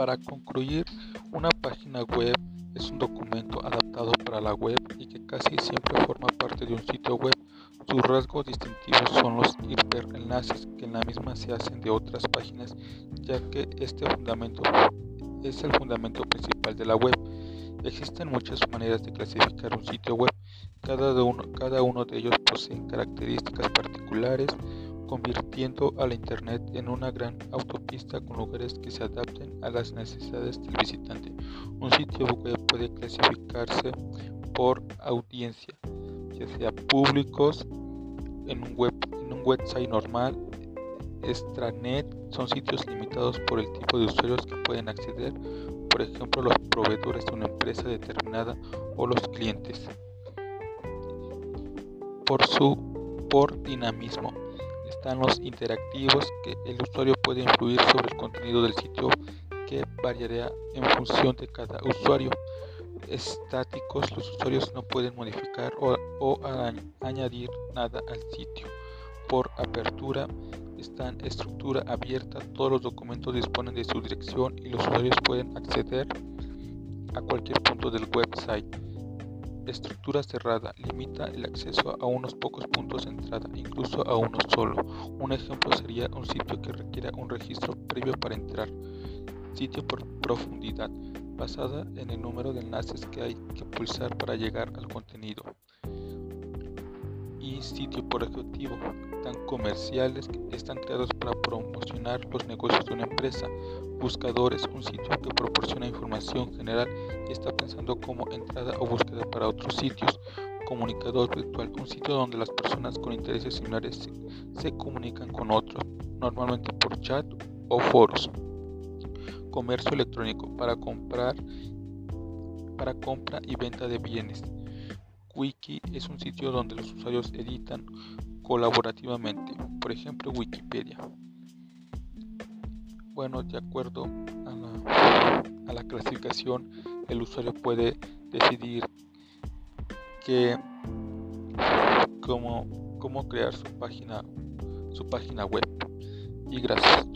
Para concluir, una página web es un documento adaptado para la web y que casi siempre forma parte de un sitio web. Sus rasgos distintivos son los hiperenlaces que en la misma se hacen de otras páginas, ya que este fundamento es el fundamento principal de la web. Existen muchas maneras de clasificar un sitio web, cada uno, cada uno de ellos posee características particulares, convirtiendo a la Internet en una gran autopista con lugares que se adapten a las necesidades del visitante. Un sitio web puede clasificarse por audiencia, ya sea públicos, en un, web, en un website normal, extranet, son sitios limitados por el tipo de usuarios que pueden acceder, por ejemplo los proveedores de una empresa determinada o los clientes. Por su por dinamismo están los interactivos que el usuario puede influir sobre el contenido del sitio que variará en función de cada usuario. Estáticos, los usuarios no pueden modificar o, o añadir nada al sitio. Por apertura, están estructura abierta, todos los documentos disponen de su dirección y los usuarios pueden acceder a cualquier punto del website. Estructura cerrada limita el acceso a unos pocos puntos de entrada, incluso a uno solo. Un ejemplo sería un sitio que requiera un registro previo para entrar. Sitio por profundidad, basada en el número de enlaces que hay que pulsar para llegar al contenido. Sitio por objetivo, tan comerciales que están creados para promocionar los negocios de una empresa. Buscadores, un sitio que proporciona información general y está pensando como entrada o búsqueda para otros sitios. Comunicador virtual, un sitio donde las personas con intereses similares se, comunican con otros, normalmente por chat o foros. Comercio electrónico, para comprar para compra y venta de bienes. Wiki es un sitio donde los usuarios editan colaborativamente, por ejemplo Wikipedia. Bueno, de acuerdo a la, clasificación, el usuario puede decidir que cómo, cómo crear su página, su página web. Y gracias.